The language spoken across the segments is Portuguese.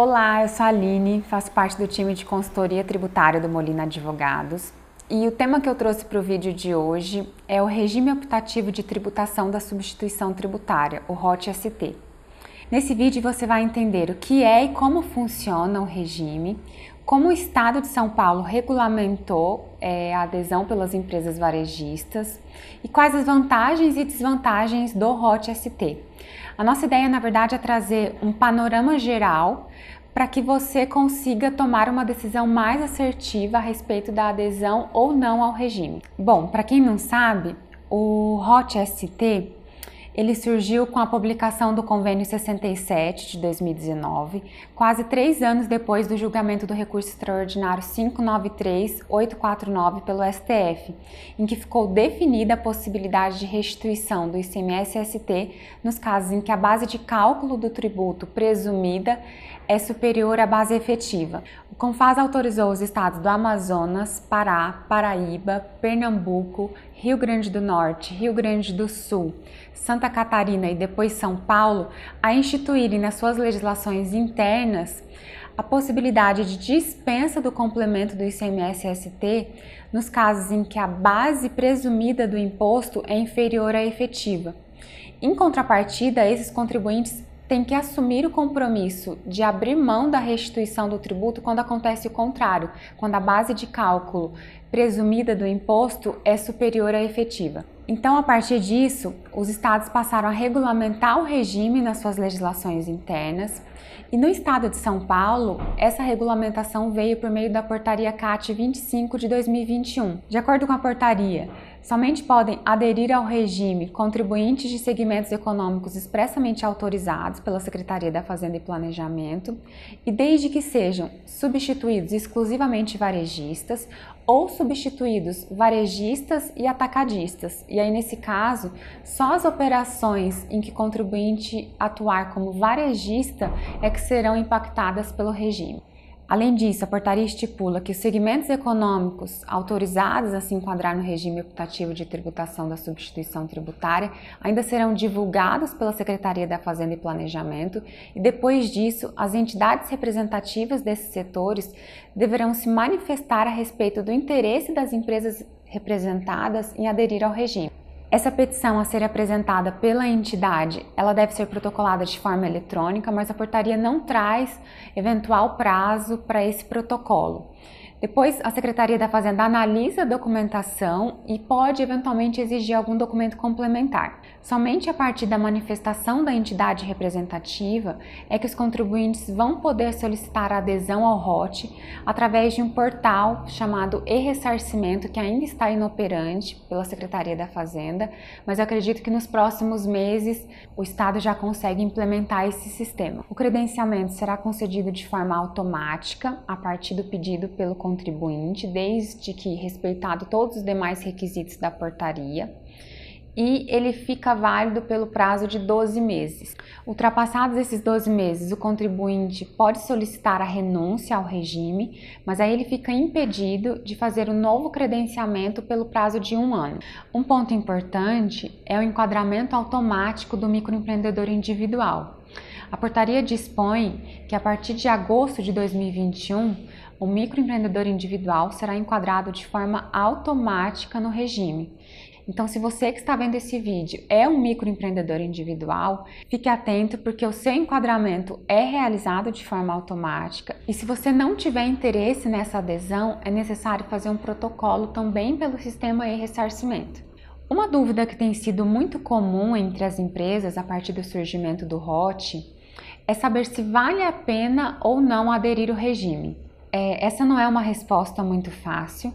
Olá, eu sou a Aline, faço parte do time de consultoria tributária do Molina Advogados. E o tema que eu trouxe para o vídeo de hoje é o regime optativo de tributação da substituição tributária, o ROT-ST. Nesse vídeo você vai entender o que é e como funciona o regime, como o Estado de São Paulo regulamentou é, a adesão pelas empresas varejistas e quais as vantagens e desvantagens do ROT-ST. A nossa ideia, na verdade, é trazer um panorama geral para que você consiga tomar uma decisão mais assertiva a respeito da adesão ou não ao regime. Bom, para quem não sabe, o ROT-ST ele surgiu com a publicação do Convênio 67 de 2019, quase três anos depois do julgamento do recurso extraordinário 593849 pelo STF, em que ficou definida a possibilidade de restituição do ICMS-ST nos casos em que a base de cálculo do tributo presumida é superior à base efetiva. O CONFAS autorizou os estados do Amazonas, Pará, Paraíba, Pernambuco, Rio Grande do Norte, Rio Grande do Sul, Santa Catarina e depois São Paulo a instituírem nas suas legislações internas a possibilidade de dispensa do complemento do ICMS-ST nos casos em que a base presumida do imposto é inferior à efetiva. Em contrapartida, esses contribuintes tem que assumir o compromisso de abrir mão da restituição do tributo quando acontece o contrário, quando a base de cálculo presumida do imposto é superior à efetiva. Então, a partir disso, os estados passaram a regulamentar o regime nas suas legislações internas. E no estado de São Paulo, essa regulamentação veio por meio da portaria CAT 25 de 2021. De acordo com a portaria, somente podem aderir ao regime contribuintes de segmentos econômicos expressamente autorizados pela Secretaria da Fazenda e Planejamento e desde que sejam substituídos exclusivamente varejistas ou substituídos varejistas e atacadistas. E aí nesse caso, só as operações em que contribuinte atuar como varejista é que serão impactadas pelo regime. Além disso, a portaria estipula que os segmentos econômicos autorizados a se enquadrar no regime optativo de tributação da substituição tributária ainda serão divulgados pela Secretaria da Fazenda e Planejamento e depois disso, as entidades representativas desses setores deverão se manifestar a respeito do interesse das empresas representadas em aderir ao regime. Essa petição a ser apresentada pela entidade, ela deve ser protocolada de forma eletrônica, mas a portaria não traz eventual prazo para esse protocolo. Depois, a Secretaria da Fazenda analisa a documentação e pode eventualmente exigir algum documento complementar. Somente a partir da manifestação da entidade representativa é que os contribuintes vão poder solicitar a adesão ao ROT através de um portal chamado e-ressarcimento, que ainda está inoperante pela Secretaria da Fazenda, mas eu acredito que nos próximos meses o Estado já consegue implementar esse sistema. O credenciamento será concedido de forma automática a partir do pedido pelo contribuinte, desde que respeitado todos os demais requisitos da portaria e ele fica válido pelo prazo de 12 meses. Ultrapassados esses 12 meses, o contribuinte pode solicitar a renúncia ao regime, mas aí ele fica impedido de fazer o um novo credenciamento pelo prazo de um ano. Um ponto importante é o enquadramento automático do microempreendedor individual. A portaria dispõe que a partir de agosto de 2021, o microempreendedor individual será enquadrado de forma automática no regime. Então, se você que está vendo esse vídeo é um microempreendedor individual, fique atento porque o seu enquadramento é realizado de forma automática. E se você não tiver interesse nessa adesão, é necessário fazer um protocolo também pelo sistema e-ressarcimento. Uma dúvida que tem sido muito comum entre as empresas a partir do surgimento do ROT é saber se vale a pena ou não aderir ao regime. É, essa não é uma resposta muito fácil.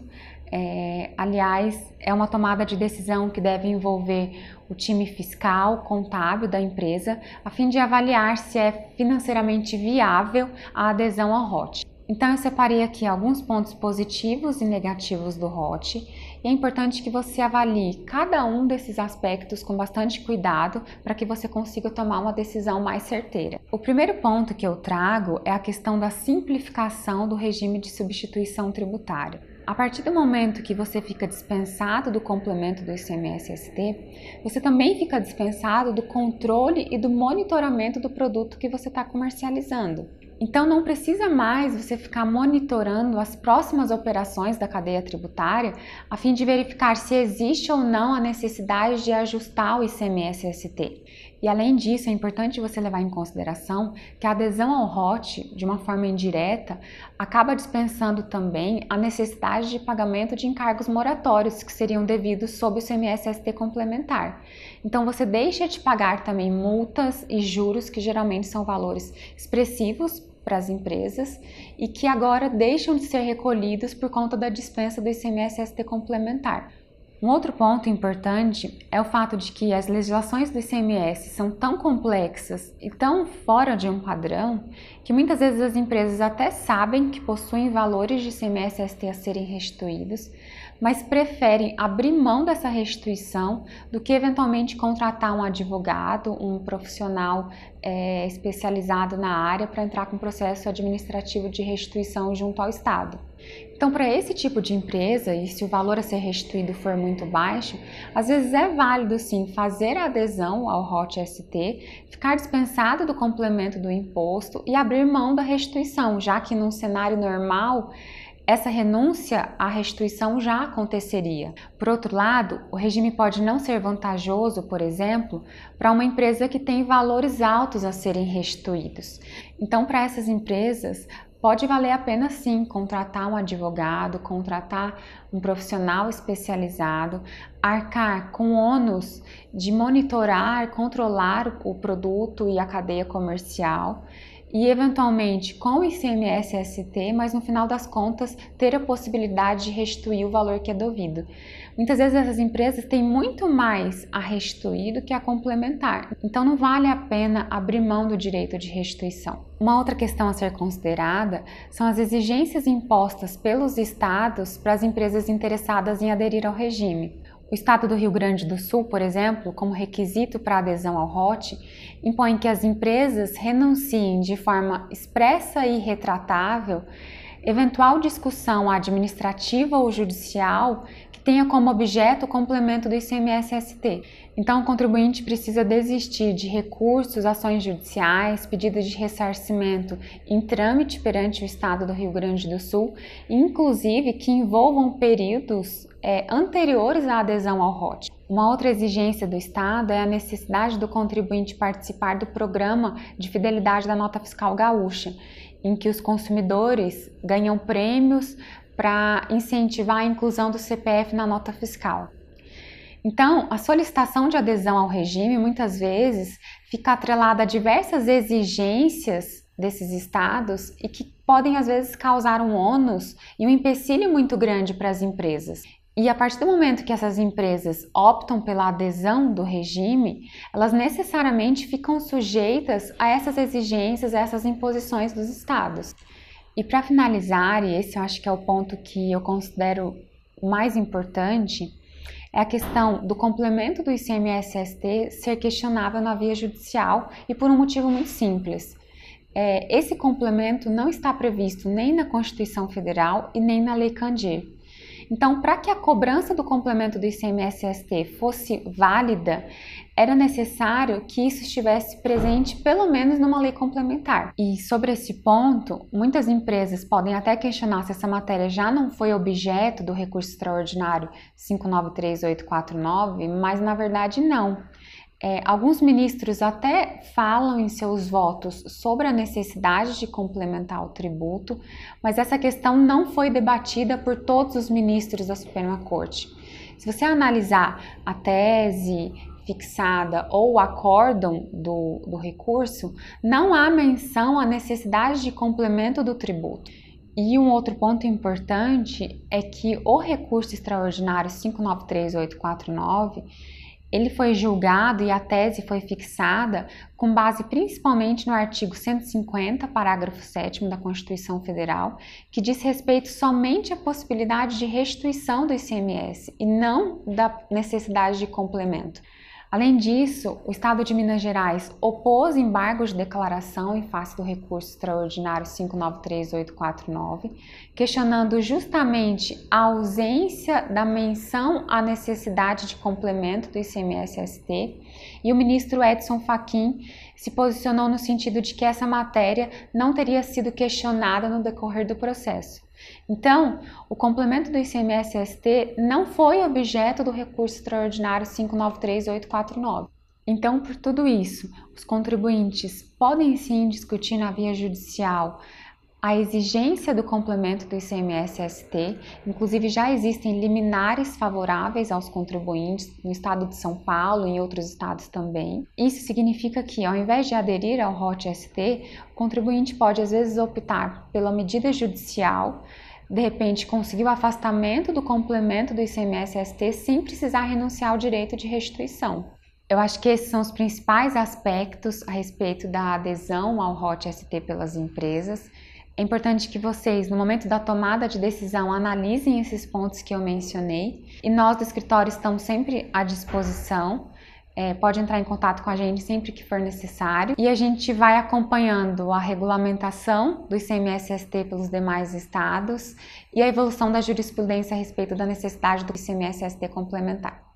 É, aliás, é uma tomada de decisão que deve envolver o time fiscal, contábil da empresa, a fim de avaliar se é financeiramente viável a adesão ao ROT. Então, eu separei aqui alguns pontos positivos e negativos do ROT e é importante que você avalie cada um desses aspectos com bastante cuidado para que você consiga tomar uma decisão mais certeira. O primeiro ponto que eu trago é a questão da simplificação do regime de substituição tributária. A partir do momento que você fica dispensado do complemento do ICMS-ST, você também fica dispensado do controle e do monitoramento do produto que você está comercializando. Então não precisa mais você ficar monitorando as próximas operações da cadeia tributária a fim de verificar se existe ou não a necessidade de ajustar o ICMS-ST. E além disso, é importante você levar em consideração que a adesão ao ROT, de uma forma indireta, acaba dispensando também a necessidade de pagamento de encargos moratórios que seriam devidos sob o CMS-ST complementar. Então você deixa de pagar também multas e juros, que geralmente são valores expressivos para as empresas e que agora deixam de ser recolhidos por conta da dispensa do ICMS-ST complementar. Um outro ponto importante é o fato de que as legislações do ICMS são tão complexas e tão fora de um padrão que muitas vezes as empresas até sabem que possuem valores de ICMS-ST a serem restituídos, mas preferem abrir mão dessa restituição do que eventualmente contratar um advogado, um profissional é, especializado na área para entrar com processo administrativo de restituição junto ao Estado. Então, para esse tipo de empresa, e se o valor a ser restituído for muito baixo, às vezes é válido sim fazer a adesão ao ROT ST, ficar dispensado do complemento do imposto e abrir mão da restituição, já que num cenário normal essa renúncia à restituição já aconteceria. Por outro lado, o regime pode não ser vantajoso, por exemplo, para uma empresa que tem valores altos a serem restituídos. Então, para essas empresas, pode valer a pena sim contratar um advogado, contratar um profissional especializado, arcar com ônus de monitorar, controlar o produto e a cadeia comercial e eventualmente com o ICMS-ST, mas no final das contas ter a possibilidade de restituir o valor que é devido. Muitas vezes essas empresas têm muito mais a restituir do que a complementar, então não vale a pena abrir mão do direito de restituição. Uma outra questão a ser considerada são as exigências impostas pelos estados para as empresas interessadas em aderir ao regime. O Estado do Rio Grande do Sul, por exemplo, como requisito para adesão ao ROT, impõe que as empresas renunciem de forma expressa e retratável eventual discussão administrativa ou judicial tenha como objeto o complemento do ICMS-ST. Então, o contribuinte precisa desistir de recursos, ações judiciais, pedidos de ressarcimento em trâmite perante o Estado do Rio Grande do Sul, inclusive que envolvam períodos é, anteriores à adesão ao ROT. Uma outra exigência do Estado é a necessidade do contribuinte participar do programa de fidelidade da nota fiscal gaúcha, em que os consumidores ganham prêmios para incentivar a inclusão do CPF na nota fiscal. Então, a solicitação de adesão ao regime muitas vezes fica atrelada a diversas exigências desses estados e que podem às vezes causar um ônus e um empecilho muito grande para as empresas. E a partir do momento que essas empresas optam pela adesão do regime, elas necessariamente ficam sujeitas a essas exigências, a essas imposições dos estados. E para finalizar, e esse eu acho que é o ponto que eu considero mais importante, é a questão do complemento do ICMS-ST ser questionável na via judicial e por um motivo muito simples. É, esse complemento não está previsto nem na Constituição Federal e nem na Lei Candir. Então, para que a cobrança do complemento do ICMS-ST fosse válida, era necessário que isso estivesse presente pelo menos numa lei complementar. E sobre esse ponto, muitas empresas podem até questionar se essa matéria já não foi objeto do recurso extraordinário 593849, mas na verdade não. É, alguns ministros até falam em seus votos sobre a necessidade de complementar o tributo, mas essa questão não foi debatida por todos os ministros da Suprema Corte. Se você analisar a tese fixada ou o acórdão do, do recurso, não há menção à necessidade de complemento do tributo. E um outro ponto importante é que o recurso extraordinário 593849 ele foi julgado e a tese foi fixada com base principalmente no artigo 150, parágrafo 7 da Constituição Federal, que diz respeito somente à possibilidade de restituição do ICMS e não da necessidade de complemento. Além disso, o Estado de Minas Gerais opôs embargos de declaração em face do recurso extraordinário 593849, questionando justamente a ausência da menção à necessidade de complemento do ICMS-ST, e o ministro Edson Fachin se posicionou no sentido de que essa matéria não teria sido questionada no decorrer do processo. Então, o complemento do ICMS-ST não foi objeto do recurso extraordinário 593849. Então, por tudo isso, os contribuintes podem sim discutir na via judicial a exigência do complemento do ICMS-ST, inclusive já existem liminares favoráveis aos contribuintes no estado de São Paulo e em outros estados também. Isso significa que, ao invés de aderir ao ROT-ST, o contribuinte pode às vezes optar pela medida judicial, de repente conseguir o afastamento do complemento do ICMS-ST sem precisar renunciar ao direito de restituição. Eu acho que esses são os principais aspectos a respeito da adesão ao ROT-ST pelas empresas. É importante que vocês, no momento da tomada de decisão, analisem esses pontos que eu mencionei. E nós do escritório estamos sempre à disposição. É, pode entrar em contato com a gente sempre que for necessário. E a gente vai acompanhando a regulamentação do ICMS-ST pelos demais estados e a evolução da jurisprudência a respeito da necessidade do ICMS-ST complementar.